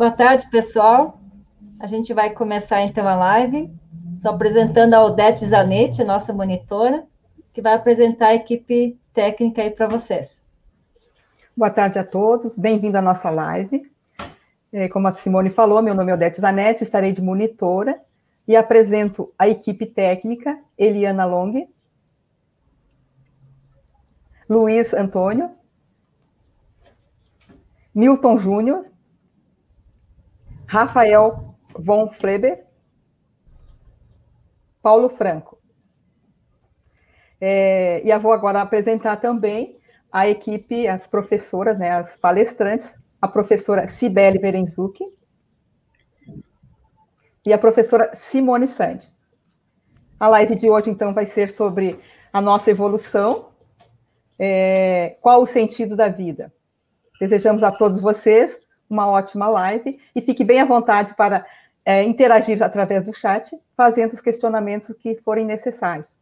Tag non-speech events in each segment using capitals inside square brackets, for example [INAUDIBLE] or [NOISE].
Boa tarde, pessoal. A gente vai começar então a live. Estou apresentando a Odete Zanetti, nossa monitora, que vai apresentar a equipe técnica aí para vocês. Boa tarde a todos, bem-vindo à nossa live. É, como a Simone falou, meu nome é Odete Zanetti, estarei de monitora e apresento a equipe técnica Eliana Long, Luiz Antônio, Milton Júnior, Rafael von Fleber, Paulo Franco. É, e eu vou agora apresentar também a equipe, as professoras, né, as palestrantes, a professora Cibele Verenzucchi e a professora Simone Sandi. A live de hoje, então, vai ser sobre a nossa evolução, é, qual o sentido da vida. Desejamos a todos vocês uma ótima live e fique bem à vontade para é, interagir através do chat, fazendo os questionamentos que forem necessários.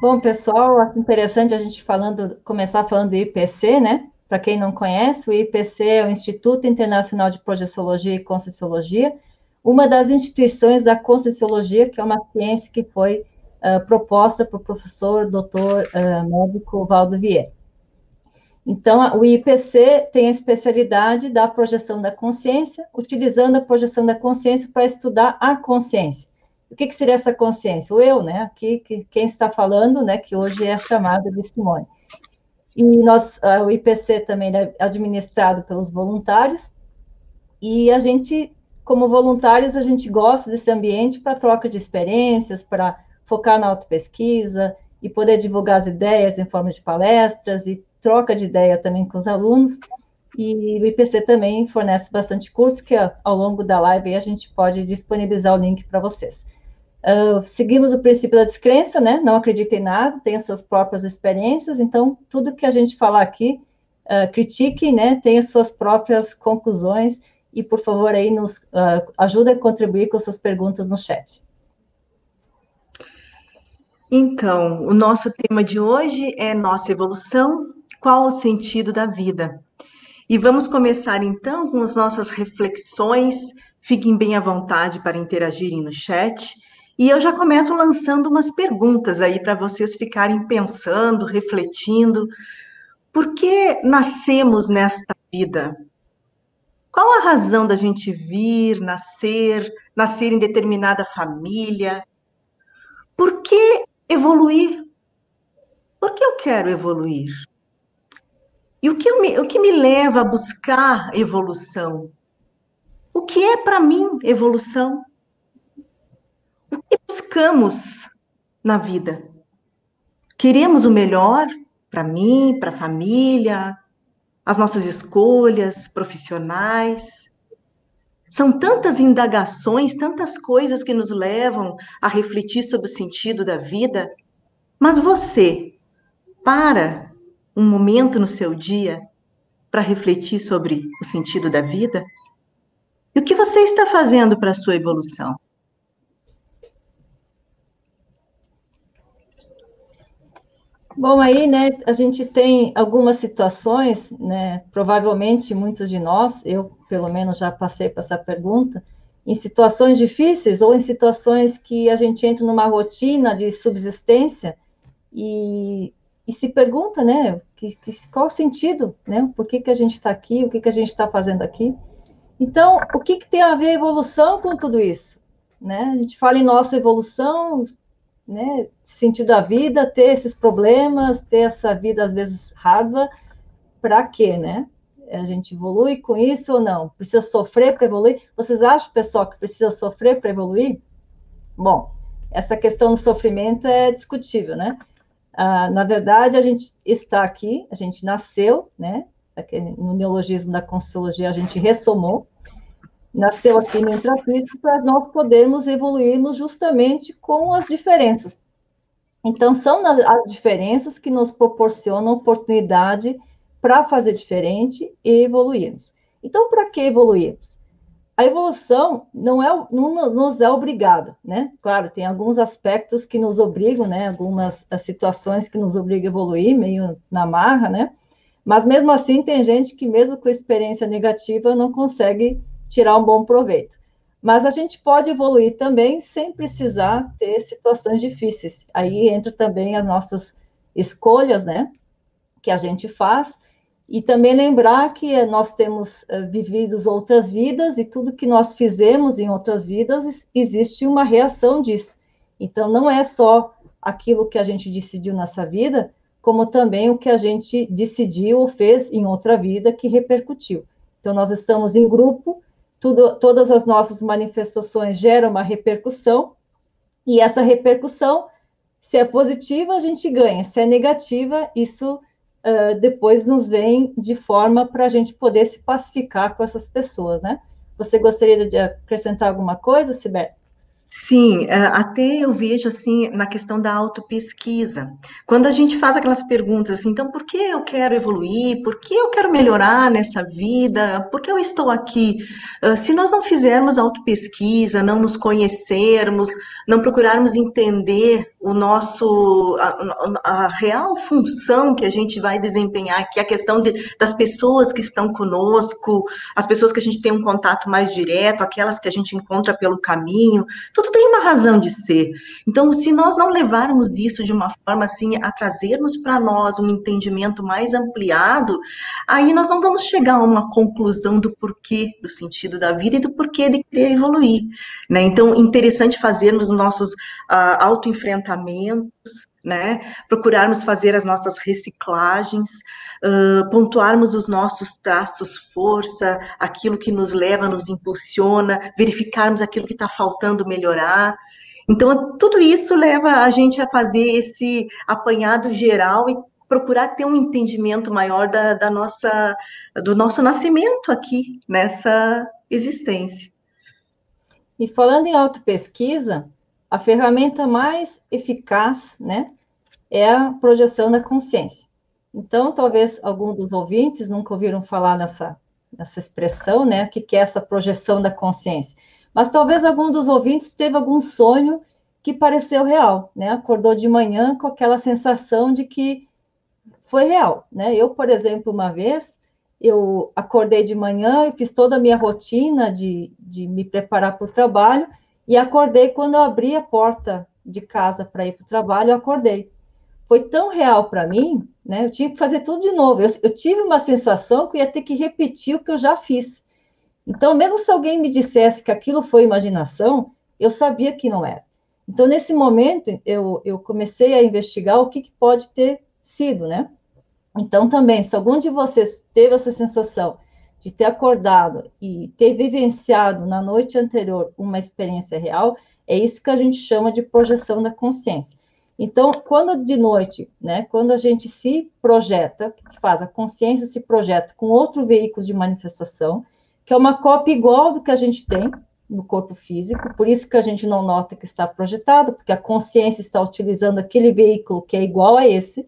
Bom, pessoal, acho interessante a gente falando, começar falando do IPC, né? Para quem não conhece, o IPC é o Instituto Internacional de Projeciologia e Conscienciologia, uma das instituições da Conscienciologia, que é uma ciência que foi uh, proposta para o professor doutor uh, médico Valdo Vieira. Então, o IPC tem a especialidade da projeção da consciência, utilizando a projeção da consciência para estudar a consciência. O que, que, seria essa consciência? O eu, né? Aqui, que, quem está falando, né? Que hoje é chamada de Simone. E nós, o IPC também é administrado pelos voluntários, e a gente, como voluntários, a gente gosta desse ambiente para troca de experiências, para focar na autopesquisa e poder divulgar as ideias em forma de palestras e troca de ideia também com os alunos. E o IPC também fornece bastante curso, que ao longo da live a gente pode disponibilizar o link para vocês. Uh, seguimos o princípio da descrença, né? Não acredite em nada, tenha suas próprias experiências, então, tudo que a gente falar aqui, uh, critique, né? Tenha suas próprias conclusões e, por favor, aí nos uh, ajude a contribuir com suas perguntas no chat. Então, o nosso tema de hoje é nossa evolução, qual o sentido da vida? E vamos começar então com as nossas reflexões. Fiquem bem à vontade para interagirem no chat. E eu já começo lançando umas perguntas aí para vocês ficarem pensando, refletindo. Por que nascemos nesta vida? Qual a razão da gente vir, nascer, nascer em determinada família? Por que evoluir? Por que eu quero evoluir? E o que, me, o que me leva a buscar evolução? O que é para mim evolução? O que buscamos na vida? Queremos o melhor para mim, para a família, as nossas escolhas profissionais. São tantas indagações, tantas coisas que nos levam a refletir sobre o sentido da vida, mas você para um momento no seu dia para refletir sobre o sentido da vida? E o que você está fazendo para a sua evolução? Bom, aí, né, a gente tem algumas situações, né, provavelmente muitos de nós, eu pelo menos já passei por essa pergunta, em situações difíceis ou em situações que a gente entra numa rotina de subsistência e, e se pergunta, né, que, que, qual o sentido, né, por que, que a gente está aqui, o que, que a gente está fazendo aqui. Então, o que, que tem a ver a evolução com tudo isso? Né? A gente fala em nossa evolução, né, sentido da vida, ter esses problemas, ter essa vida às vezes hardware, para quê, né? A gente evolui com isso ou não? Precisa sofrer para evoluir? Vocês acham, pessoal, que precisa sofrer para evoluir? Bom, essa questão do sofrimento é discutível, né? Ah, na verdade, a gente está aqui, a gente nasceu, né? No neologismo da Consciologia, a gente ressomou, nasceu aqui no intrafísico para nós podermos evoluirmos justamente com as diferenças. Então, são as diferenças que nos proporcionam oportunidade para fazer diferente e evoluirmos. Então, para que evoluirmos? A evolução não, é, não nos é obrigada, né? Claro, tem alguns aspectos que nos obrigam, né? Algumas situações que nos obrigam a evoluir, meio na marra, né? Mas mesmo assim, tem gente que, mesmo com experiência negativa, não consegue tirar um bom proveito. Mas a gente pode evoluir também sem precisar ter situações difíceis. Aí entra também as nossas escolhas, né? Que a gente faz. E também lembrar que nós temos uh, vivido outras vidas e tudo que nós fizemos em outras vidas, existe uma reação disso. Então, não é só aquilo que a gente decidiu nessa vida, como também o que a gente decidiu ou fez em outra vida que repercutiu. Então, nós estamos em grupo, tudo, todas as nossas manifestações geram uma repercussão, e essa repercussão, se é positiva, a gente ganha, se é negativa, isso uh, depois nos vem de forma para a gente poder se pacificar com essas pessoas, né? Você gostaria de acrescentar alguma coisa, Sibeli? Sim, é, até eu vejo assim na questão da autopesquisa. Quando a gente faz aquelas perguntas assim, então por que eu quero evoluir? Por que eu quero melhorar nessa vida? Por que eu estou aqui? Ah, se nós não fizermos autopesquisa, não nos conhecermos, não procurarmos entender o nosso a, a real função que a gente vai desempenhar, que é a questão de, das pessoas que estão conosco, as pessoas que a gente tem um contato mais direto, aquelas que a gente encontra pelo caminho, tudo tudo tem uma razão de ser. Então, se nós não levarmos isso de uma forma assim, a trazermos para nós um entendimento mais ampliado, aí nós não vamos chegar a uma conclusão do porquê do sentido da vida e do porquê de querer evoluir. Né? Então, interessante fazermos nossos uh, autoenfrentamentos, né? Procurarmos fazer as nossas reciclagens, uh, pontuarmos os nossos traços, força, aquilo que nos leva, nos impulsiona, verificarmos aquilo que está faltando melhorar. Então, tudo isso leva a gente a fazer esse apanhado geral e procurar ter um entendimento maior da, da nossa, do nosso nascimento aqui, nessa existência. E falando em autopesquisa, a ferramenta mais eficaz, né, é a projeção da consciência. Então, talvez algum dos ouvintes nunca ouviram falar nessa, nessa expressão, né? O que, que é essa projeção da consciência? Mas talvez algum dos ouvintes teve algum sonho que pareceu real, né? Acordou de manhã com aquela sensação de que foi real, né? Eu, por exemplo, uma vez, eu acordei de manhã e fiz toda a minha rotina de, de me preparar para o trabalho e acordei quando eu abri a porta de casa para ir para o trabalho, eu acordei. Foi tão real para mim né? Eu tinha que fazer tudo de novo. Eu, eu tive uma sensação que eu ia ter que repetir o que eu já fiz. Então, mesmo se alguém me dissesse que aquilo foi imaginação, eu sabia que não era. Então, nesse momento, eu, eu comecei a investigar o que, que pode ter sido, né? Então, também, se algum de vocês teve essa sensação de ter acordado e ter vivenciado na noite anterior uma experiência real, é isso que a gente chama de projeção da consciência. Então, quando de noite, né, quando a gente se projeta, que faz a consciência se projeta com outro veículo de manifestação, que é uma cópia igual do que a gente tem no corpo físico, por isso que a gente não nota que está projetado, porque a consciência está utilizando aquele veículo que é igual a esse,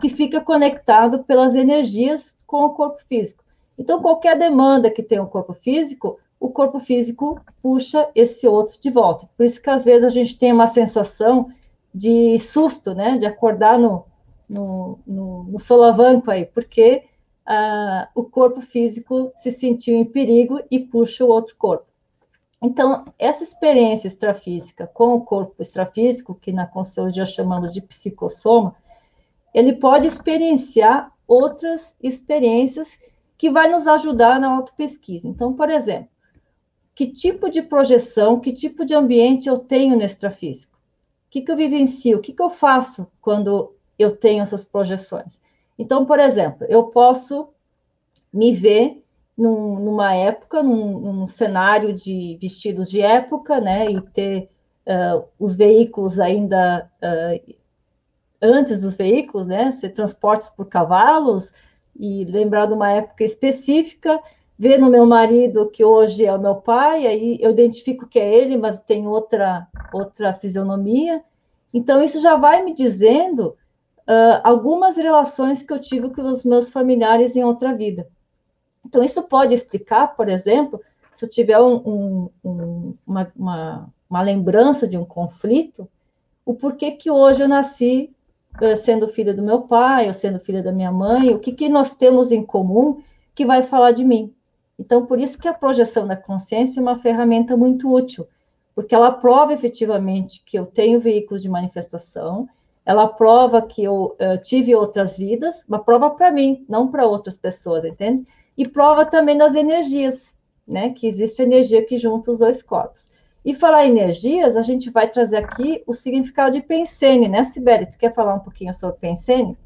que fica conectado pelas energias com o corpo físico. Então, qualquer demanda que tem o corpo físico, o corpo físico puxa esse outro de volta. Por isso que às vezes a gente tem uma sensação de susto, né, de acordar no, no, no, no solavanco aí, porque ah, o corpo físico se sentiu em perigo e puxa o outro corpo. Então, essa experiência extrafísica com o corpo extrafísico, que na Consciência chamamos de psicossoma, ele pode experienciar outras experiências que vai nos ajudar na autopesquisa. Então, por exemplo, que tipo de projeção, que tipo de ambiente eu tenho no extrafísico? O que, que eu vivencio? O que, que eu faço quando eu tenho essas projeções? Então, por exemplo, eu posso me ver num, numa época, num, num, cenário de vestidos de época, né, e ter uh, os veículos ainda uh, antes dos veículos, né, ser transportes por cavalos, e lembrar de uma época específica, ver no meu marido que hoje é o meu pai, aí eu identifico que é ele, mas tem outra, outra fisionomia. Então, isso já vai me dizendo uh, algumas relações que eu tive com os meus familiares em outra vida. Então, isso pode explicar, por exemplo, se eu tiver um, um, um, uma, uma, uma lembrança de um conflito, o porquê que hoje eu nasci uh, sendo filha do meu pai, ou sendo filha da minha mãe, o que, que nós temos em comum que vai falar de mim. Então, por isso que a projeção da consciência é uma ferramenta muito útil, porque ela prova efetivamente que eu tenho veículos de manifestação, ela prova que eu uh, tive outras vidas, uma prova para mim, não para outras pessoas, entende? E prova também das energias, né? Que existe energia que junta os dois corpos. E falar em energias, a gente vai trazer aqui o significado de pensene, né, Sibeli? Tu quer falar um pouquinho sobre pensene?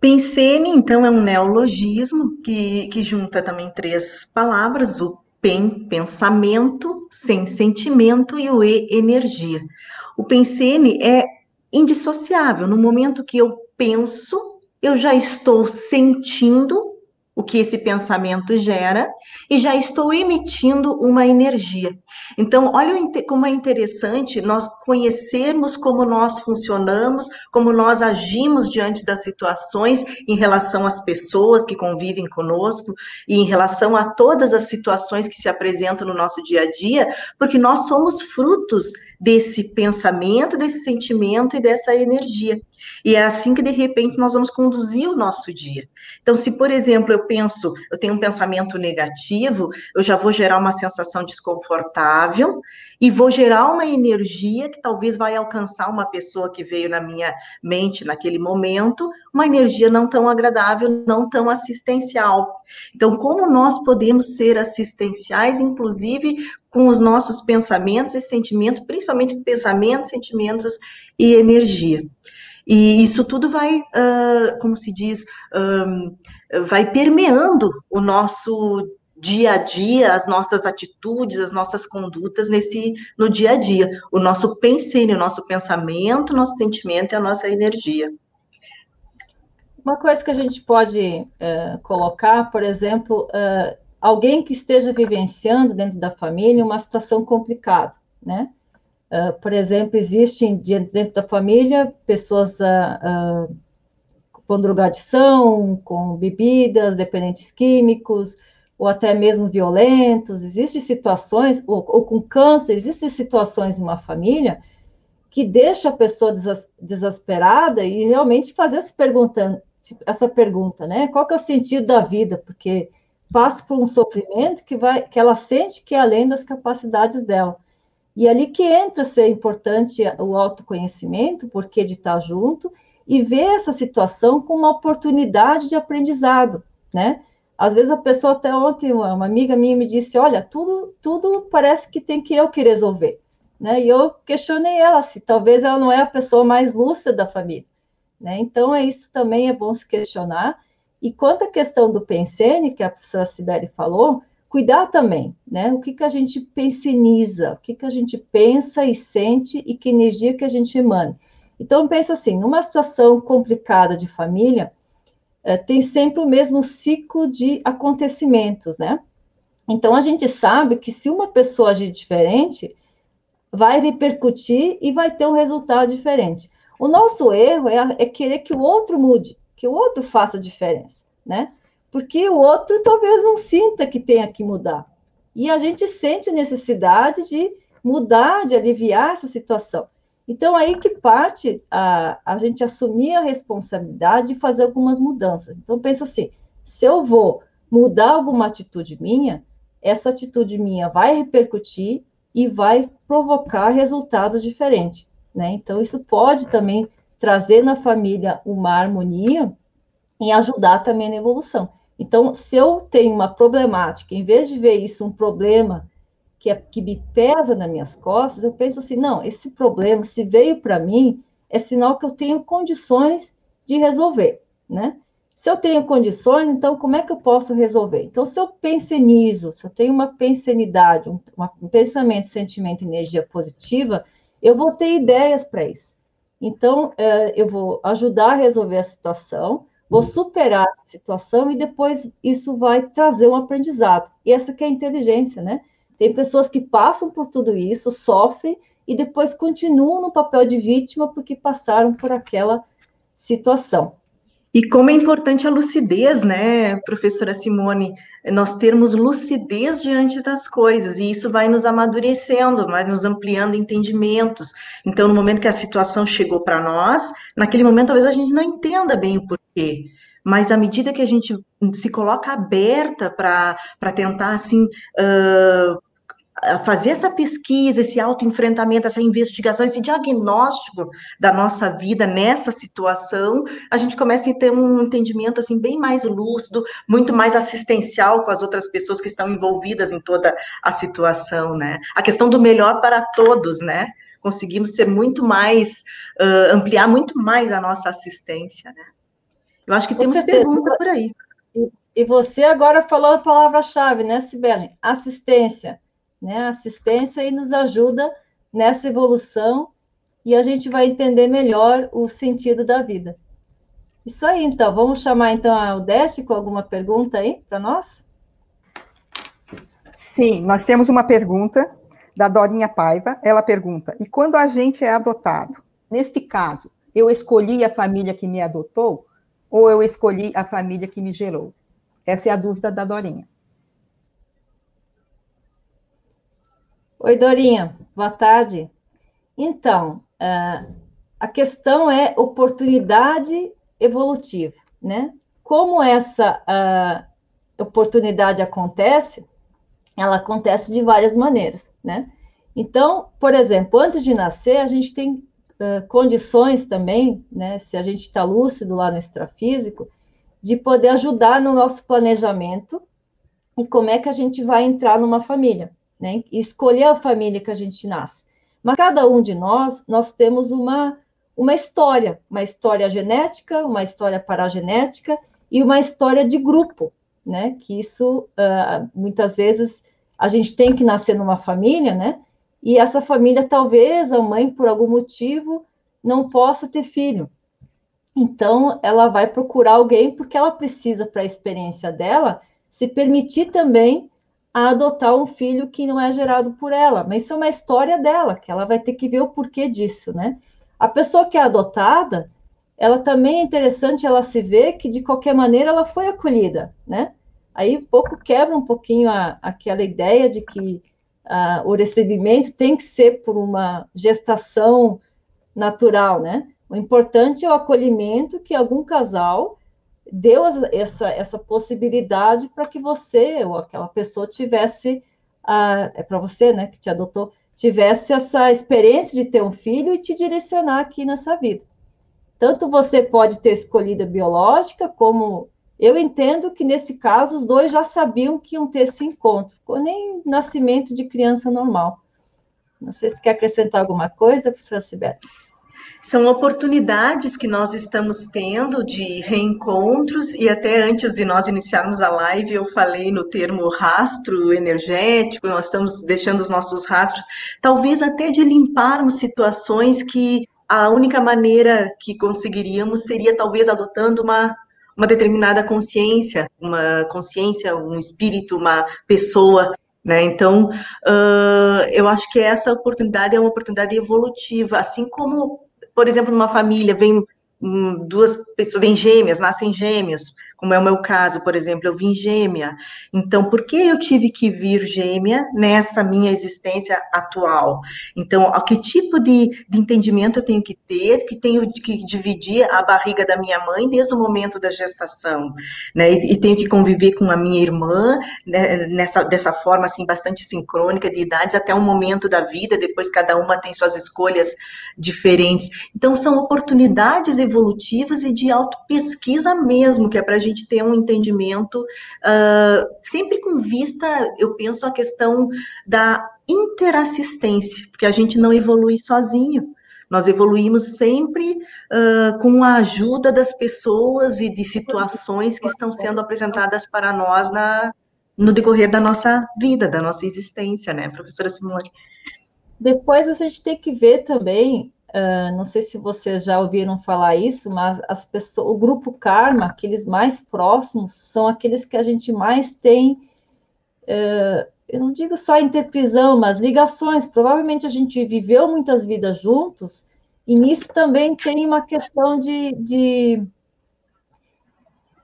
Pensene, então, é um neologismo que, que junta também três palavras, o pen, pensamento, sem sentimento, e o e, energia. O pensene é indissociável. No momento que eu penso, eu já estou sentindo o que esse pensamento gera e já estou emitindo uma energia. Então, olha como é interessante nós conhecermos como nós funcionamos, como nós agimos diante das situações em relação às pessoas que convivem conosco e em relação a todas as situações que se apresentam no nosso dia a dia, porque nós somos frutos desse pensamento, desse sentimento e dessa energia. E é assim que, de repente, nós vamos conduzir o nosso dia. Então, se, por exemplo, eu penso, eu tenho um pensamento negativo, eu já vou gerar uma sensação desconfortável e vou gerar uma energia que talvez vai alcançar uma pessoa que veio na minha mente naquele momento, uma energia não tão agradável, não tão assistencial. Então, como nós podemos ser assistenciais, inclusive com os nossos pensamentos e sentimentos, principalmente pensamentos, sentimentos e energia. E isso tudo vai, como se diz, vai permeando o nosso dia a dia, as nossas atitudes, as nossas condutas nesse no dia a dia. O nosso pensamento, o nosso pensamento, o nosso sentimento e a nossa energia. Uma coisa que a gente pode uh, colocar, por exemplo, uh, alguém que esteja vivenciando dentro da família uma situação complicada, né? Uh, por exemplo, existem dentro da família pessoas uh, uh, com drogadição, com bebidas, dependentes químicos, ou até mesmo violentos. Existem situações, ou, ou com câncer, existem situações em uma família que deixa a pessoa desesperada e realmente fazer essa pergunta, essa pergunta, né? Qual que é o sentido da vida? Porque passa por um sofrimento que vai, que ela sente que é além das capacidades dela. E ali que entra ser importante o autoconhecimento, porque de estar junto e ver essa situação como uma oportunidade de aprendizado, né? Às vezes a pessoa até ontem uma amiga minha me disse, olha, tudo tudo parece que tem que eu que resolver, né? E eu questionei ela se talvez ela não é a pessoa mais lúcida da família, né? Então é isso também é bom se questionar e quanto à questão do pensene, que a professora Sibeli falou, cuidar também, né? O que, que a gente penseniza, o que, que a gente pensa e sente e que energia que a gente emana. Então, pensa assim, numa situação complicada de família, é, tem sempre o mesmo ciclo de acontecimentos, né? Então, a gente sabe que se uma pessoa agir diferente, vai repercutir e vai ter um resultado diferente. O nosso erro é, é querer que o outro mude que o outro faça diferença, né? Porque o outro talvez não sinta que tenha que mudar. E a gente sente necessidade de mudar, de aliviar essa situação. Então, aí que parte a, a gente assumir a responsabilidade de fazer algumas mudanças. Então, pensa assim: se eu vou mudar alguma atitude minha, essa atitude minha vai repercutir e vai provocar resultados diferentes. Né? Então, isso pode também trazer na família uma harmonia e ajudar também na evolução. Então, se eu tenho uma problemática, em vez de ver isso um problema que, é, que me pesa nas minhas costas, eu penso assim: não, esse problema, se veio para mim, é sinal que eu tenho condições de resolver, né? Se eu tenho condições, então como é que eu posso resolver? Então, se eu pensenizo, se eu tenho uma pensenidade, um, um pensamento, sentimento, energia positiva, eu vou ter ideias para isso. Então, é, eu vou ajudar a resolver a situação, vou superar a situação e depois isso vai trazer um aprendizado. E essa que é a inteligência, né? Tem pessoas que passam por tudo isso, sofrem e depois continuam no papel de vítima porque passaram por aquela situação. E como é importante a lucidez, né, professora Simone? Nós termos lucidez diante das coisas, e isso vai nos amadurecendo, vai nos ampliando entendimentos. Então, no momento que a situação chegou para nós, naquele momento talvez a gente não entenda bem o porquê. Mas à medida que a gente se coloca aberta para tentar assim uh, fazer essa pesquisa, esse autoenfrentamento, essa investigação, esse diagnóstico da nossa vida nessa situação, a gente começa a ter um entendimento assim bem mais lúcido, muito mais assistencial com as outras pessoas que estão envolvidas em toda a situação, né? A questão do melhor para todos, né? Conseguimos ser muito mais, uh, ampliar muito mais a nossa assistência, né? Eu acho que temos pergunta por aí. E você agora falou a palavra-chave, né, Sibeli? Assistência né? Assistência e nos ajuda nessa evolução e a gente vai entender melhor o sentido da vida. Isso aí, então. Vamos chamar então a Odete com alguma pergunta aí para nós? Sim, nós temos uma pergunta da Dorinha Paiva. Ela pergunta: e quando a gente é adotado? Neste caso, eu escolhi a família que me adotou ou eu escolhi a família que me gerou? Essa é a dúvida da Dorinha. Oi, Dorinha, boa tarde. Então, uh, a questão é oportunidade evolutiva, né? Como essa oportunidade acontece, ela acontece de várias maneiras, né? Então, por exemplo, antes de nascer, a gente tem uh, condições também, né? Se a gente está lúcido lá no extrafísico, de poder ajudar no nosso planejamento e como é que a gente vai entrar numa família né? escolher a família que a gente nasce. Mas cada um de nós, nós temos uma, uma história, uma história genética, uma história paragenética e uma história de grupo, né? Que isso, uh, muitas vezes, a gente tem que nascer numa família, né? E essa família, talvez, a mãe, por algum motivo, não possa ter filho. Então, ela vai procurar alguém porque ela precisa, para a experiência dela, se permitir também a adotar um filho que não é gerado por ela, mas isso é uma história dela, que ela vai ter que ver o porquê disso, né? A pessoa que é adotada, ela também é interessante ela se ver que de qualquer maneira ela foi acolhida, né? Aí um pouco quebra um pouquinho a, aquela ideia de que a, o recebimento tem que ser por uma gestação natural, né? O importante é o acolhimento que algum casal deu essa, essa possibilidade para que você ou aquela pessoa tivesse, a, é para você, né, que te adotou, tivesse essa experiência de ter um filho e te direcionar aqui nessa vida. Tanto você pode ter escolhido a biológica, como eu entendo que nesse caso os dois já sabiam que iam ter esse encontro, nem nascimento de criança normal. Não sei se quer acrescentar alguma coisa, professora Sibeli. São oportunidades que nós estamos tendo de reencontros, e até antes de nós iniciarmos a live, eu falei no termo rastro energético, nós estamos deixando os nossos rastros, talvez até de limparmos situações que a única maneira que conseguiríamos seria talvez adotando uma, uma determinada consciência, uma consciência, um espírito, uma pessoa né? Então, uh, eu acho que essa oportunidade é uma oportunidade evolutiva, assim como por exemplo, numa família vem hum, duas pessoas, vêm gêmeas, nascem gêmeos, como é o meu caso, por exemplo, eu vim gêmea. Então, por que eu tive que vir gêmea nessa minha existência atual? Então, que tipo de, de entendimento eu tenho que ter, que tenho que dividir a barriga da minha mãe desde o momento da gestação, né? E, e tenho que conviver com a minha irmã né, nessa dessa forma assim bastante sincrônica de idades até um momento da vida. Depois cada uma tem suas escolhas diferentes. Então, são oportunidades evolutivas e de auto-pesquisa mesmo, que é para a gente gente ter um entendimento, uh, sempre com vista, eu penso, a questão da interassistência, porque a gente não evolui sozinho. Nós evoluímos sempre uh, com a ajuda das pessoas e de situações que estão sendo apresentadas para nós na, no decorrer da nossa vida, da nossa existência, né, professora Simone? Depois a gente tem que ver também Uh, não sei se vocês já ouviram falar isso, mas as pessoas, o grupo Karma, aqueles mais próximos, são aqueles que a gente mais tem, uh, eu não digo só interprisão, mas ligações. Provavelmente a gente viveu muitas vidas juntos, e nisso também tem uma questão de, de,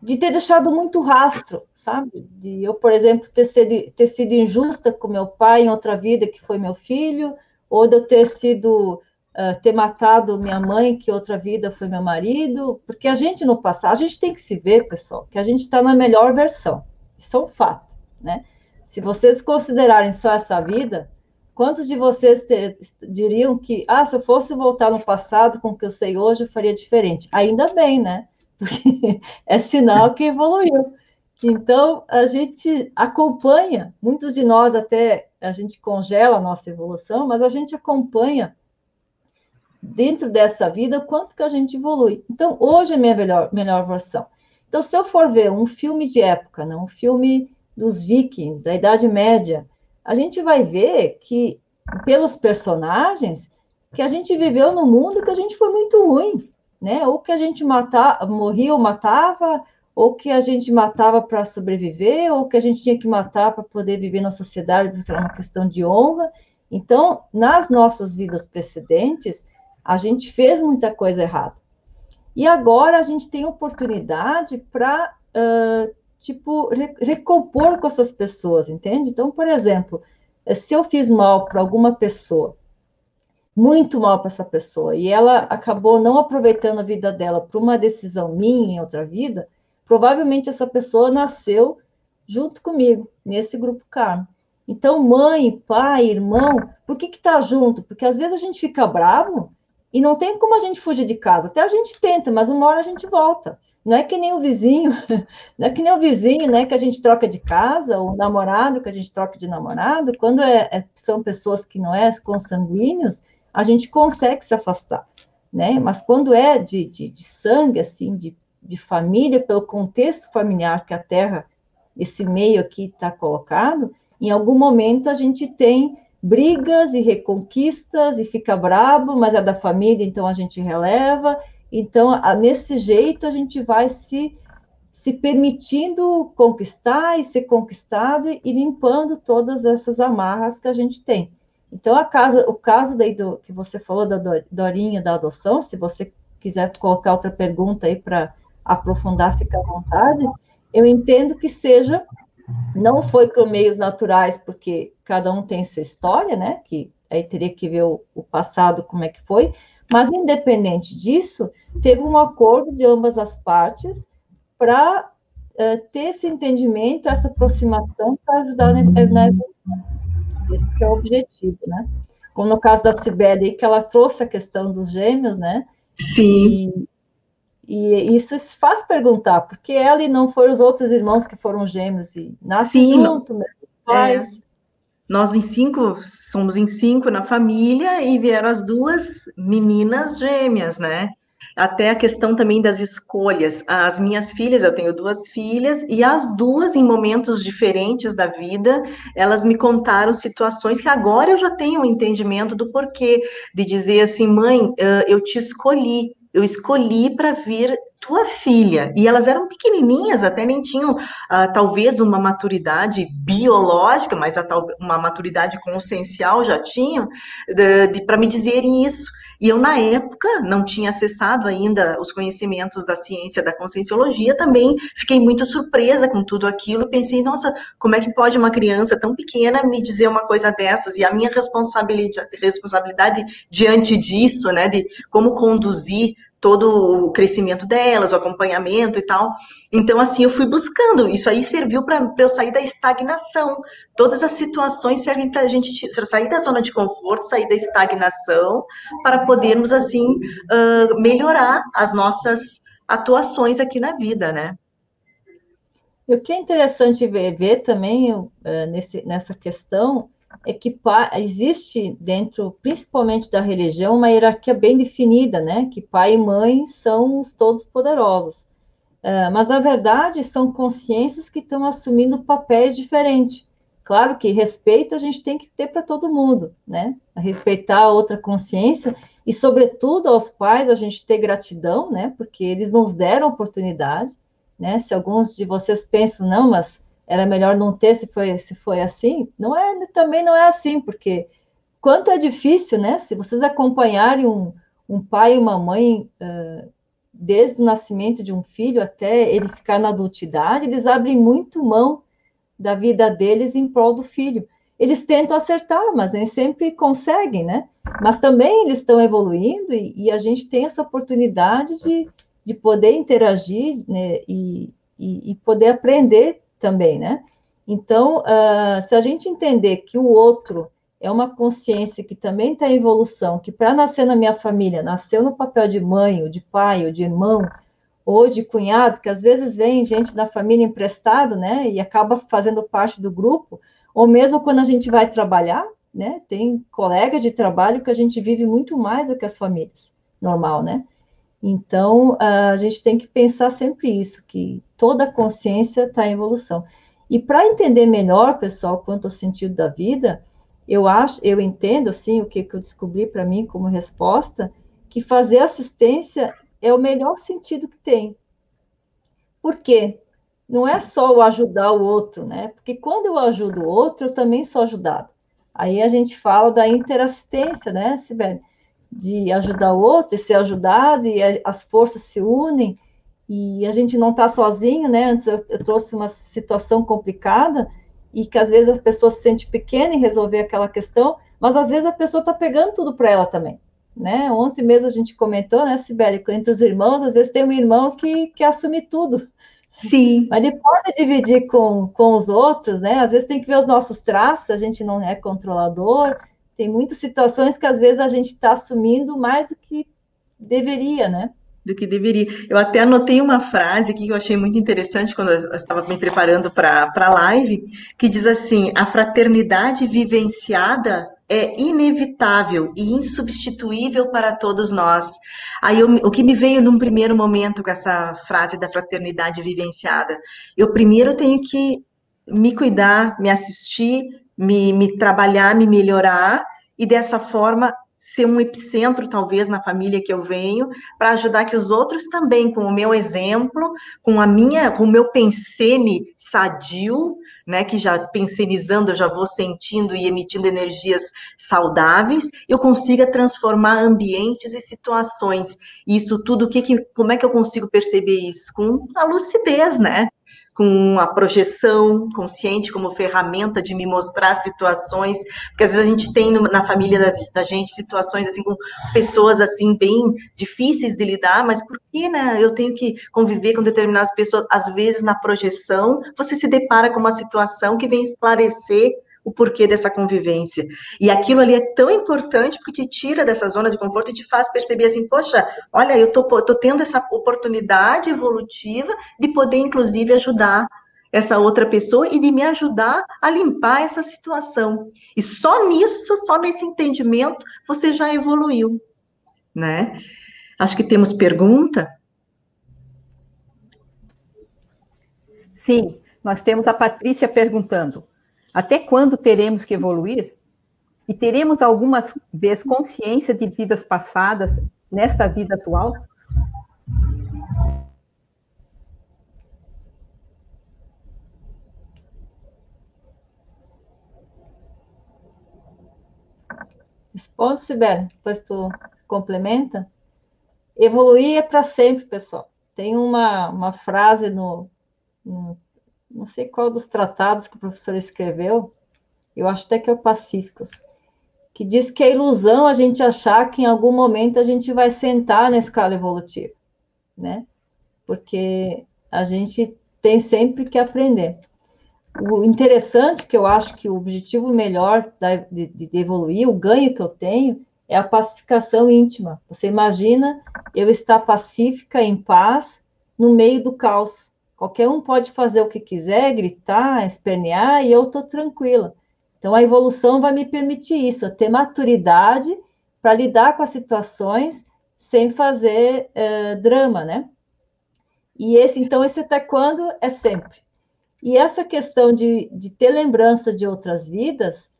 de ter deixado muito rastro, sabe? De eu, por exemplo, ter sido, ter sido injusta com meu pai em outra vida, que foi meu filho, ou de eu ter sido uh, ter matado minha mãe, que outra vida foi meu marido, porque a gente no passado, a gente tem que se ver, pessoal, que a gente está na melhor versão. Isso é um fato, né? Se vocês considerarem só essa vida, quantos de vocês diriam que, ah, se eu fosse voltar no passado com o que eu sei hoje, eu faria diferente? Ainda bem, né? [LAUGHS] Porque é sinal que evoluiu. Então, a gente acompanha, muitos de nós até a gente congela a nossa evolução, mas a gente acompanha dentro dessa vida quanto que a gente evolui. Então, hoje é minha melhor, melhor versão. Então, se eu for ver um filme de época, né, um filme dos vikings, da Idade Média, a gente vai ver que, pelos personagens, que a gente viveu num mundo que a gente foi muito ruim, né? Ou que a gente matava, morria ou matava, ou que a gente matava para sobreviver, ou que a gente tinha que matar para poder viver na sociedade, porque era uma questão de honra. Então, nas nossas vidas precedentes, a gente fez muita coisa errada. E agora a gente tem oportunidade para, uh, tipo, re recompor com essas pessoas, entende? Então, por exemplo, se eu fiz mal para alguma pessoa, muito mal para essa pessoa, e ela acabou não aproveitando a vida dela por uma decisão minha em outra vida, provavelmente essa pessoa nasceu junto comigo, nesse grupo karma. Então, mãe, pai, irmão, por que que tá junto? Porque às vezes a gente fica bravo e não tem como a gente fugir de casa. Até a gente tenta, mas uma hora a gente volta. Não é que nem o vizinho, [LAUGHS] não é que nem o vizinho, né? Que a gente troca de casa, ou o namorado que a gente troca de namorado. Quando é, é, são pessoas que não é consanguíneos, a gente consegue se afastar, né? Mas quando é de, de, de sangue, assim, de de família, pelo contexto familiar que a Terra, esse meio aqui está colocado, em algum momento a gente tem brigas e reconquistas e fica brabo, mas é da família, então a gente releva. Então, a, nesse jeito, a gente vai se, se permitindo conquistar e ser conquistado e limpando todas essas amarras que a gente tem. Então, a casa, o caso daí do, que você falou da Dorinha da adoção, se você quiser colocar outra pergunta aí para aprofundar, fica à vontade. Eu entendo que seja, não foi por meios naturais, porque cada um tem sua história, né? Que aí teria que ver o, o passado, como é que foi, mas independente disso, teve um acordo de ambas as partes para uh, eh, ter esse entendimento, essa aproximação para ajudar na, na evolução. Esse é o objetivo, né? Como no caso da Cibele, que ela trouxe a questão dos gêmeos, né? Sim. E, e isso faz perguntar, porque ela e não foram os outros irmãos que foram gêmeos e nascem Sim, junto, meus pais. É. Nós em cinco, somos em cinco na família e vieram as duas meninas gêmeas, né? Até a questão também das escolhas. As minhas filhas, eu tenho duas filhas, e as duas, em momentos diferentes da vida, elas me contaram situações que agora eu já tenho um entendimento do porquê, de dizer assim, mãe, eu te escolhi, eu escolhi para vir tua filha. E elas eram pequenininhas, até nem tinham uh, talvez uma maturidade biológica, mas a, uma maturidade consciencial já tinham, para me dizerem isso. E eu, na época, não tinha acessado ainda os conhecimentos da ciência da conscienciologia, também fiquei muito surpresa com tudo aquilo. Pensei, nossa, como é que pode uma criança tão pequena me dizer uma coisa dessas? E a minha responsabilidade, responsabilidade diante disso, né, de como conduzir todo o crescimento delas, o acompanhamento e tal. Então, assim, eu fui buscando. Isso aí serviu para eu sair da estagnação. Todas as situações servem para a gente pra sair da zona de conforto, sair da estagnação, para podermos, assim, uh, melhorar as nossas atuações aqui na vida, né? O que é interessante ver, ver também uh, nesse, nessa questão é que existe dentro, principalmente da religião, uma hierarquia bem definida, né? Que pai e mãe são os todos poderosos. Uh, mas, na verdade, são consciências que estão assumindo papéis diferentes. Claro que respeito a gente tem que ter para todo mundo, né? Respeitar a outra consciência e, sobretudo, aos pais a gente ter gratidão, né? Porque eles nos deram oportunidade, né? Se alguns de vocês pensam, não, mas era melhor não ter se foi, se foi assim. Não é, também não é assim, porque quanto é difícil, né? Se vocês acompanharem um, um pai e uma mãe uh, desde o nascimento de um filho até ele ficar na adultidade, eles abrem muito mão da vida deles em prol do filho. Eles tentam acertar, mas nem sempre conseguem, né? Mas também eles estão evoluindo e, e a gente tem essa oportunidade de, de poder interagir né, e, e, e poder aprender também, né? Então, uh, se a gente entender que o outro é uma consciência que também está em evolução, que para nascer na minha família, nasceu no papel de mãe, ou de pai, ou de irmão, ou de cunhado, porque às vezes vem gente da família emprestado, né, e acaba fazendo parte do grupo, ou mesmo quando a gente vai trabalhar, né, tem colegas de trabalho que a gente vive muito mais do que as famílias, normal, né? Então, a gente tem que pensar sempre isso, que toda consciência está em evolução. E para entender melhor, pessoal, quanto ao sentido da vida, eu acho, eu entendo assim o que, que eu descobri para mim como resposta, que fazer assistência é o melhor sentido que tem. Por quê? Não é só o ajudar o outro, né? Porque quando eu ajudo o outro, eu também sou ajudado. Aí a gente fala da interassistência, né, Sibeli? De ajudar o outro e ser ajudado, e as forças se unem, e a gente não está sozinho, né? Antes eu, eu trouxe uma situação complicada, e que às vezes a pessoa se sente pequena em resolver aquela questão, mas às vezes a pessoa está pegando tudo para ela também. Né? Ontem mesmo a gente comentou, né, Sibeli, entre os irmãos, às vezes tem um irmão que, que assume tudo. Sim. Mas ele pode dividir com, com os outros, né? Às vezes tem que ver os nossos traços, a gente não é controlador. Tem muitas situações que às vezes a gente está assumindo mais do que deveria, né? do que deveria. Eu até anotei uma frase aqui que eu achei muito interessante quando eu estava me preparando para a live, que diz assim: a fraternidade vivenciada é inevitável e insubstituível para todos nós. Aí eu, o que me veio num primeiro momento com essa frase da fraternidade vivenciada, eu primeiro tenho que me cuidar, me assistir, me, me trabalhar, me melhorar e dessa forma ser um epicentro, talvez, na família que eu venho, para ajudar que os outros também, com o meu exemplo, com a minha, com o meu pensene sadio, né, que já pensenizando, eu já vou sentindo e emitindo energias saudáveis, eu consiga transformar ambientes e situações. Isso tudo, que, que, como é que eu consigo perceber isso? Com a lucidez, né? Com a projeção consciente como ferramenta de me mostrar situações, porque às vezes a gente tem na família da, da gente situações assim com pessoas assim bem difíceis de lidar, mas por que, né, eu tenho que conviver com determinadas pessoas? Às vezes na projeção, você se depara com uma situação que vem esclarecer o porquê dessa convivência. E aquilo ali é tão importante porque te tira dessa zona de conforto e te faz perceber assim, poxa, olha, eu tô, tô tendo essa oportunidade evolutiva de poder, inclusive, ajudar essa outra pessoa e de me ajudar a limpar essa situação. E só nisso, só nesse entendimento, você já evoluiu, né? Acho que temos pergunta. Sim, nós temos a Patrícia perguntando: até quando teremos que evoluir? E teremos algumas vezes consciência de vidas passadas nesta vida atual? Responde, Sibeli, depois tu complementa. Evoluir é para sempre, pessoal. Tem uma, uma frase no, no não sei qual dos tratados que o professor escreveu, eu acho até que é o Pacíficos, que diz que é ilusão a gente achar que em algum momento a gente vai sentar na escala evolutiva, né? Porque a gente tem sempre que aprender. O interessante que eu acho que o objetivo melhor de, de evoluir, o ganho que eu tenho, é a pacificação íntima. Você imagina eu estar pacífica, em paz, no meio do caos. Qualquer um pode fazer o que quiser, gritar, espernear, e eu estou tranquila. Então, a evolução vai me permitir isso, ter maturidade para lidar com as situações sem fazer é, drama, né? E esse, então, esse até quando é sempre. E essa questão de, de ter lembrança de outras vidas,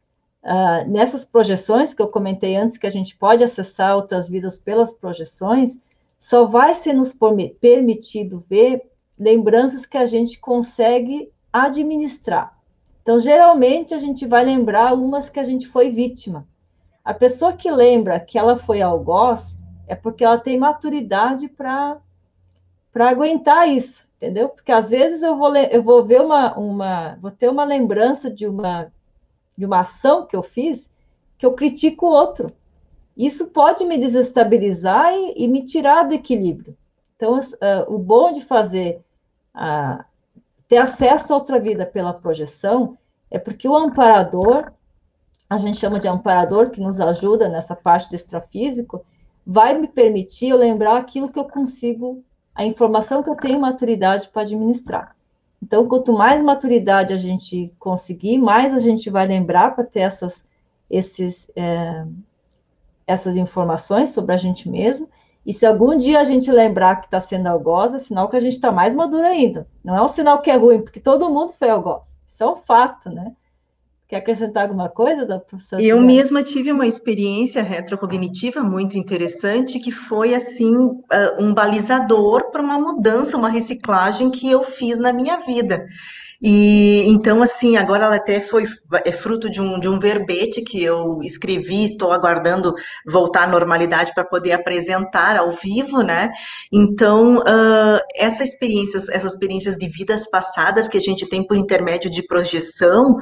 uh, nessas projeções que eu comentei antes, que a gente pode acessar outras vidas pelas projeções, só vai ser nos permitido ver lembranças que a gente consegue administrar. Então, geralmente, a gente vai lembrar umas que a gente foi vítima. A pessoa que lembra que ela foi algoz é porque ela tem maturidade para aguentar isso, entendeu? Porque às vezes eu vou, eu vou ver uma, uma, vou ter uma lembrança de uma, de uma ação que eu fiz que eu critico o outro. Isso pode me desestabilizar e, e me tirar do equilíbrio. Então, uh, o bom de fazer, uh, ter acesso à outra vida pela projeção, é porque o amparador, a gente chama de amparador, que nos ajuda nessa parte do extrafísico, vai me permitir eu lembrar aquilo que eu consigo, a informação que eu tenho maturidade para administrar. Então, quanto mais maturidade a gente conseguir, mais a gente vai lembrar para ter essas, esses, é, essas informações sobre a gente mesmo. E se algum dia a gente lembrar que está sendo algoz, é sinal que a gente está mais maduro ainda. Não é um sinal que é ruim, porque todo mundo foi algoz. Isso é um fato, né? Quer acrescentar alguma coisa da professora? Eu mesma tive uma experiência retrocognitiva muito interessante, que foi, assim, um balizador para uma mudança, uma reciclagem que eu fiz na minha vida. E então, assim, agora ela até foi é fruto de um, de um verbete que eu escrevi, estou aguardando voltar à normalidade para poder apresentar ao vivo, né? Então, uh, essa experiência, essas experiências de vidas passadas que a gente tem por intermédio de projeção,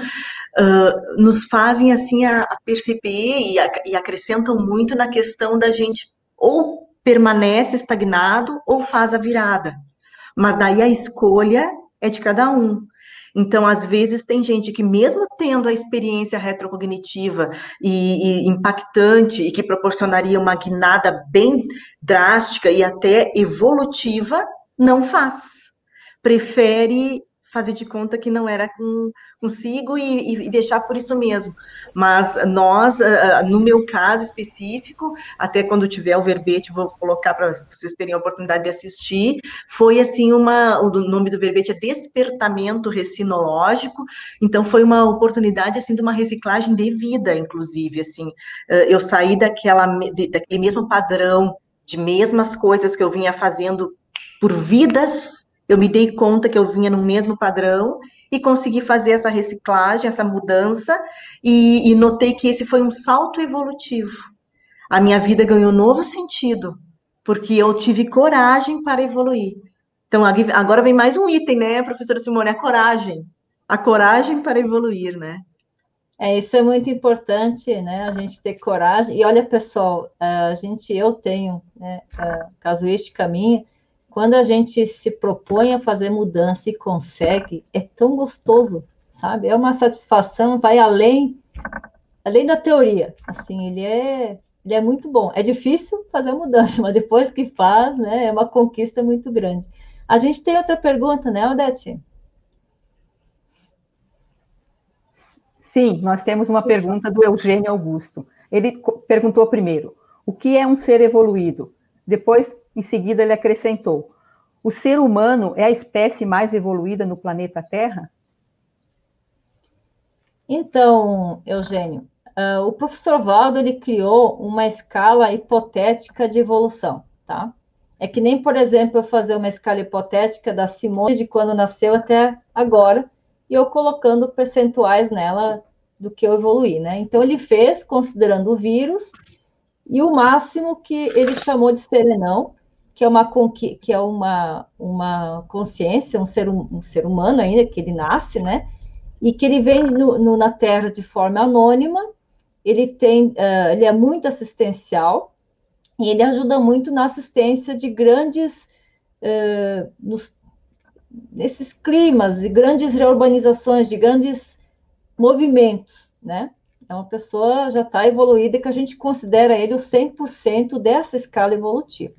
uh, nos fazem assim a, a perceber e, a, e acrescentam muito na questão da gente ou permanece estagnado ou faz a virada. Mas daí a escolha é de cada um. Então, às vezes, tem gente que, mesmo tendo a experiência retrocognitiva e, e impactante e que proporcionaria uma guinada bem drástica e até evolutiva, não faz. Prefere fazer de conta que não era com, consigo e, e, deixar por isso mesmo. Mas nós, ah, ah, no meu caso específico, até quando tiver o verbete, vou colocar para vocês terem a oportunidade de assistir, foi assim uma, o nome do verbete é despertamento recinológico, então foi uma oportunidade assim de uma reciclagem de vida, inclusive, assim, ah, eu saí daquela, daquele mesmo padrão de mesmas coisas que eu vinha fazendo por vidas eu me dei conta que eu vinha no mesmo padrão e consegui fazer essa reciclagem, essa mudança, e, e notei que esse foi um salto evolutivo. A minha vida ganhou novo sentido, porque eu tive coragem para evoluir. Então, agora vem mais um item, né, professora Simone? A coragem. A coragem para evoluir, né? É, isso é muito importante, né? A gente ter coragem. E olha, pessoal, a gente, eu tenho, né, a casuística minha, quando a gente se propõe a fazer mudança e consegue, é tão gostoso, sabe? É uma satisfação, vai além, além da teoria. Assim, ele é, ele é muito bom. É difícil fazer a mudança, [LAUGHS] mas depois que faz, né, é uma conquista muito grande. A gente tem outra pergunta, né, Odete? Sim, nós temos uma pergunta do Eugênio Augusto. Ele perguntou primeiro: o que é um ser evoluído? Depois, em seguida, ele acrescentou: o ser humano é a espécie mais evoluída no planeta Terra? Então, Eugênio, uh, o professor Valdo ele criou uma escala hipotética de evolução, tá? É que nem, por exemplo, eu fazer uma escala hipotética da Simone de quando nasceu até agora, e eu colocando percentuais nela do que eu evoluí, né? Então, ele fez considerando o vírus e o máximo que ele chamou de serenão, que é uma que é uma, uma consciência, um ser, um ser humano ainda, que ele nasce, né? E que ele vem no, no, na Terra de forma anônima, ele tem, uh, ele é muito assistencial, e ele ajuda muito na assistência de grandes, uh, nos, nesses climas, de grandes reurbanizações, de grandes movimentos, né? É uma pessoa já está evoluída que a gente considera ele o 100% dessa escala evolutiva.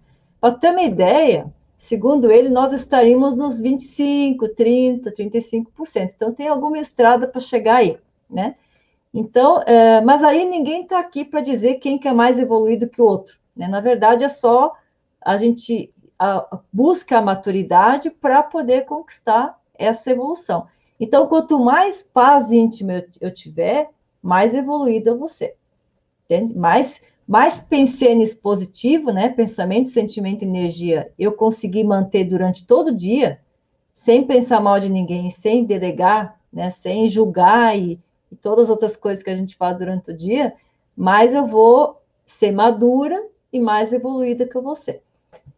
Para ter uma ideia, segundo ele, nós estaríamos nos 25, 30, 35%. Então, tem alguma estrada para chegar aí, né? Então, é, mas aí ninguém está aqui para dizer quem que é mais evoluído que o outro. Né? Na verdade, é só a gente a, busca a maturidade para poder conquistar essa evolução. Então, quanto mais paz íntima eu, eu tiver, mais evoluído ser. Entende? Mais, mais pensei nisso positivo, né? Pensamento, sentimento, energia, eu consegui manter durante todo o dia, sem pensar mal de ninguém, sem delegar, né? Sem julgar e, e todas as outras coisas que a gente faz durante o dia, mais eu vou ser madura e mais evoluída que eu vou ser.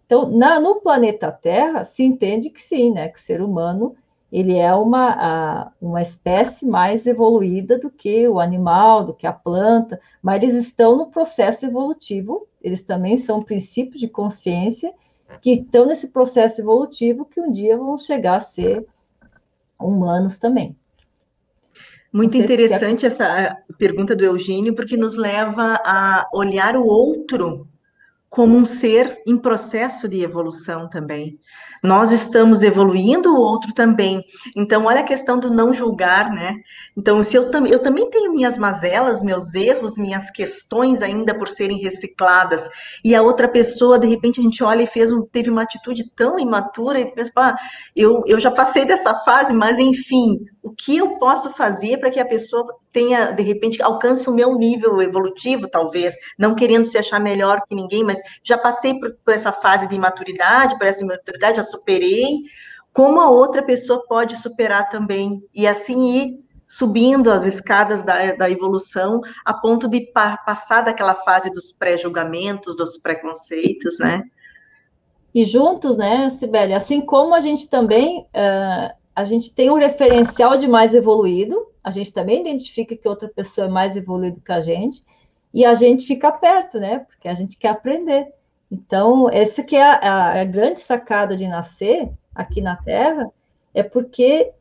Então, na, no planeta Terra, se entende que sim, né? Que o ser humano ele é uma, a, uma espécie mais evoluída do que o animal, do que a planta, mas eles estão no processo evolutivo, eles também são princípios de consciência que estão nesse processo evolutivo que um dia vão chegar a ser humanos também. Muito interessante quer... essa pergunta do Eugênio, porque nos leva a olhar o outro como um ser em processo de evolução também. Nós estamos evoluindo, o outro também. Então, olha a questão do não julgar, né? Então, se eu, tam eu também tenho minhas mazelas, meus erros, minhas questões ainda por serem recicladas, e a outra pessoa, de repente, a gente olha e fez um, teve uma atitude tão imatura, e pensa, ah, eu, eu já passei dessa fase, mas enfim, o que eu posso fazer para que a pessoa tenha, de repente, alcance o meu nível evolutivo, talvez, não querendo se achar melhor que ninguém, mas já passei por, por essa fase de imaturidade, por essa imaturidade, já superei, como a outra pessoa pode superar também, e assim ir subindo as escadas da, da evolução a ponto de pa passar daquela fase dos pré-julgamentos, dos preconceitos, né? E juntos, né, Sibeli, assim como a gente também uh, a gente tem um referencial de mais evoluído, a gente também identifica que outra pessoa é mais evoluída que a gente, e a gente fica perto, né? Porque a gente quer aprender. Então, essa que é a, a, grande sacada de nascer aqui na Terra, é porque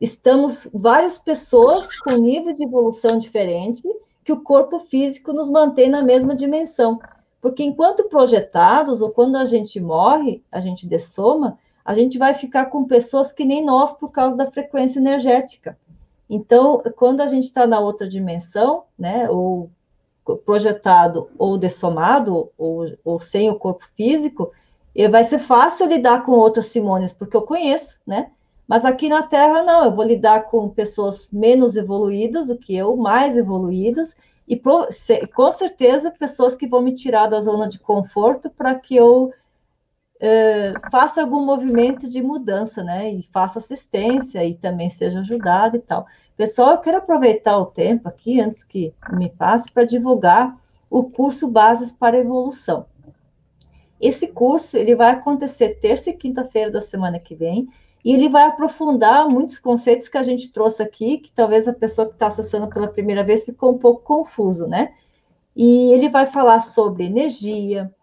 estamos várias pessoas com nível de evolução diferente, que o corpo físico nos mantém na mesma dimensão. Porque enquanto projetados, ou quando a gente morre, a gente dessoma, a gente vai ficar com pessoas que nem nós por causa da frequência energética. Então, quando a gente está na outra dimensão, né, ou projetado ou dessomado, ou, ou sem o corpo físico, vai ser fácil lidar com outras Simones, porque eu conheço, né? Mas aqui na Terra, não, eu vou lidar com pessoas menos evoluídas do que eu, mais evoluídas, e com certeza pessoas que vão me tirar da zona de conforto para que eu eh, faça algum movimento de mudança, né? E faça assistência e também seja ajudado e tal. Pessoal, eu quero aproveitar o tempo aqui, antes que me passe, para divulgar o curso Bases para Evolução. Esse curso ele vai acontecer terça e quinta-feira da semana que vem, e ele vai aprofundar muitos conceitos que a gente trouxe aqui, que talvez a pessoa que está acessando pela primeira vez ficou um pouco confuso, né? E ele vai falar sobre energia,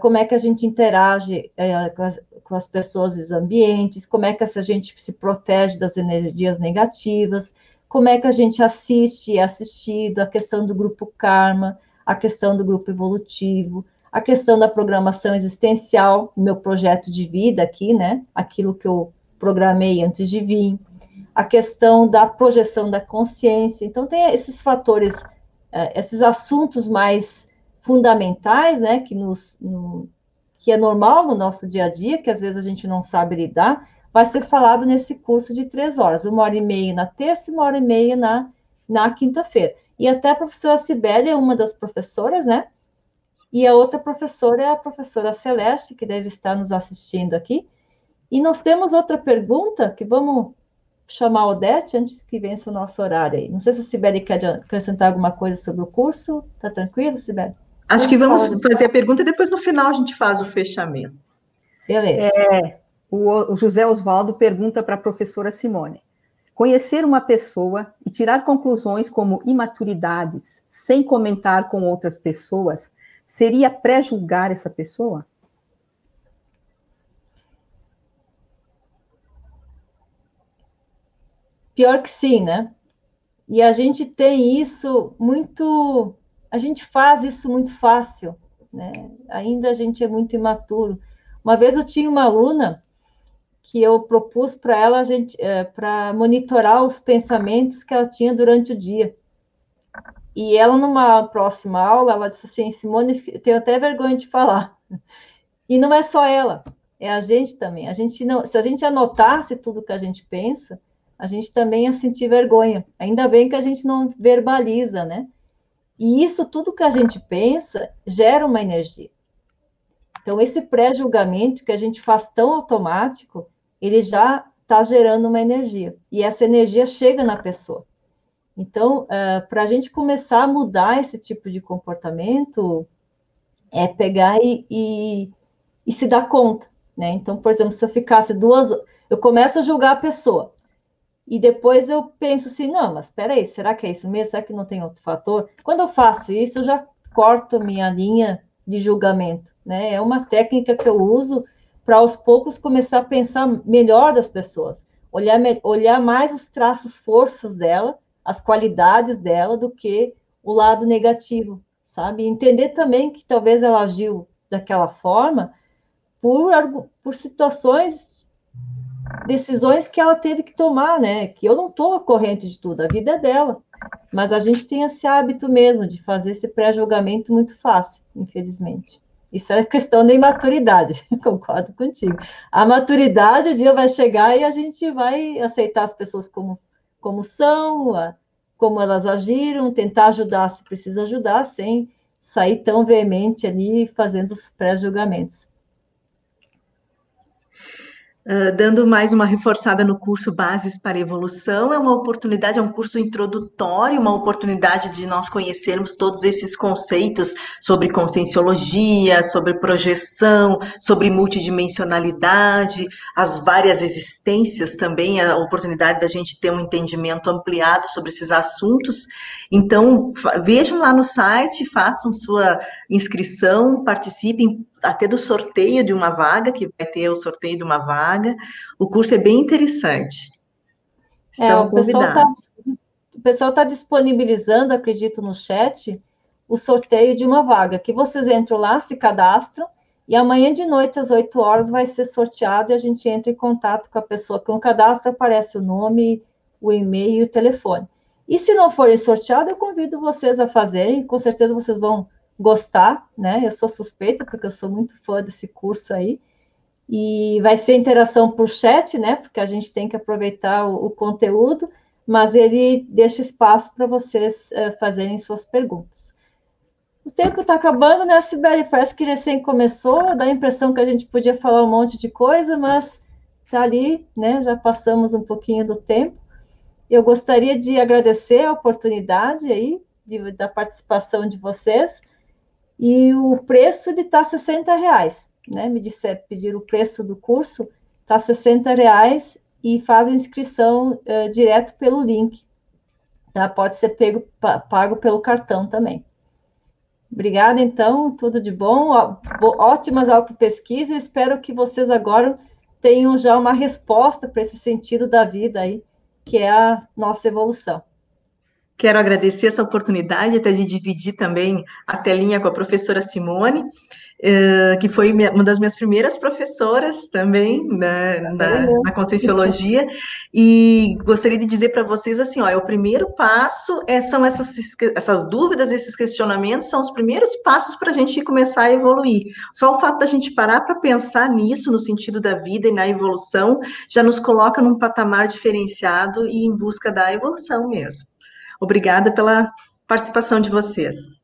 como é que a gente interage eh, com, as, com, as, pessoas e os ambientes, como é que a gente se protege das energias negativas, como é que a gente assiste e é assistido, a questão do grupo karma, a questão do grupo evolutivo, a questão da programação existencial, meu projeto de vida aqui, né? Aquilo que eu programei antes de vir, a questão da projeção da consciência. Então, tem esses fatores, eh, esses assuntos mais fundamentais, né, que, nos, no, que é normal no nosso dia a dia, que às vezes a gente não sabe lidar, vai ser falado nesse curso de três horas, uma hora e meia na terça e uma hora e meia na, na quinta-feira. E até a professora Sibélia é uma das professoras, né? E a outra professora é a professora Celeste, que deve estar nos assistindo aqui. E nós temos outra pergunta que vamos chamar a Odete antes que vença o nosso horário aí. Não sei se a Sibeli quer acrescentar alguma coisa sobre o curso. Tá tranquilo, Sibeli? Acho que vamos fazer a pergunta e depois no final a gente faz o fechamento. Beleza. É, o, José Oswaldo pergunta para a professora Simone: conhecer uma pessoa e tirar conclusões como imaturidades sem comentar com outras pessoas seria pré-julgar essa pessoa? Pior que sim, né? E a gente tem isso muito a gente faz isso muito fácil, né? Ainda a gente é muito imaturo. Uma vez eu tinha uma aluna que eu propus para ela a gente é, para monitorar os pensamentos que ela tinha durante o dia. E ela numa próxima aula ela disse assim, Simone, eu tenho até vergonha de falar. E não é só ela, é a gente também. A gente não, se a gente anotasse tudo que a gente pensa, a gente também ia sentir vergonha. Ainda bem que a gente não verbaliza, né? E isso tudo que a gente pensa gera uma energia. Então, esse pré-julgamento que a gente faz tão automático, ele já está gerando uma energia. E essa energia chega na pessoa. Então, uh, eh, para a gente começar a mudar esse tipo de comportamento, é pegar e, e, e se dá conta, né? Então, por exemplo, se eu ficasse duas, eu começo a julgar a pessoa e depois eu penso assim, não, mas espera aí, será que é isso mesmo? Será que não tem outro fator? Quando eu faço isso, eu já corto minha linha de julgamento, né? É uma técnica que eu uso para aos poucos começar a pensar melhor das pessoas, olhar, olhar mais os traços, forças dela, as qualidades dela, do que o lado negativo, sabe? Entender também que talvez ela agiu daquela forma por, por situações, decisões que ela teve que tomar, né? Que eu não estou corrente de tudo, a vida é dela. Mas a gente tem esse hábito mesmo de fazer esse pré-julgamento muito fácil, infelizmente. Isso é questão da imaturidade, [LAUGHS] concordo contigo. A maturidade, o dia vai chegar e a gente vai aceitar as pessoas como, como são, como elas agiram, tentar ajudar se precisa ajudar, sem sair tão veemente ali fazendo os pré-julgamentos. Uh, dando mais uma reforçada no curso Bases para Evolução, é uma oportunidade, é um curso introdutório, uma oportunidade de nós conhecermos todos esses conceitos sobre conscienciologia, sobre projeção, sobre multidimensionalidade, as várias existências também, a oportunidade da gente ter um entendimento ampliado sobre esses assuntos. Então, vejam lá no site, façam sua inscrição, participem até do sorteio de uma vaga, que vai ter o sorteio de uma vaga. O curso é bem interessante. Estão é, o pessoal tá, o pessoal está disponibilizando, acredito, no chat, o sorteio de uma vaga, que vocês entram lá, se cadastram, e amanhã de noite, às 8 horas, vai ser sorteado e a gente entra em contato com a pessoa que o cadastro, aparece o nome, o e-mail e o telefone. E se não forem sorteados, eu convido vocês a fazerem, com certeza vocês vão gostar, né? Eu sou suspeita, porque eu sou muito fã desse curso aí. E vai ser interação por chat, né? Porque a gente tem que aproveitar o, o conteúdo, mas ele deixa espaço para vocês uh, fazerem suas perguntas. O tempo está acabando, né, Sibeli? Parece que recém começou, dá a impressão que a gente podia falar um monte de coisa, mas está ali, né? Já passamos um pouquinho do tempo. Eu gostaria de agradecer a oportunidade aí de, da participação de vocês e o preço de tá 60 reais, né? Me disser, pedir o preço do curso, tá 60 reais e faz a inscrição uh, direto pelo link. Tá? Pode ser pego, pago pelo cartão também. Obrigada, então, tudo de bom, ótimas autopesquisas, espero que vocês agora tenham já uma resposta para esse sentido da vida aí, que é a nossa evolução. Quero agradecer essa oportunidade até de dividir também a telinha com a professora Simone, eh, que foi uma das minhas primeiras professoras também né, na, na Conscienciologia, e gostaria de dizer para vocês assim, ó, é o primeiro passo é, são essas, essas dúvidas, esses questionamentos, são os primeiros passos para a gente começar a evoluir. Só o fato da gente parar para pensar nisso, no sentido da vida e na evolução, já nos coloca num patamar diferenciado e em busca da evolução mesmo. Obrigada pela participação de vocês.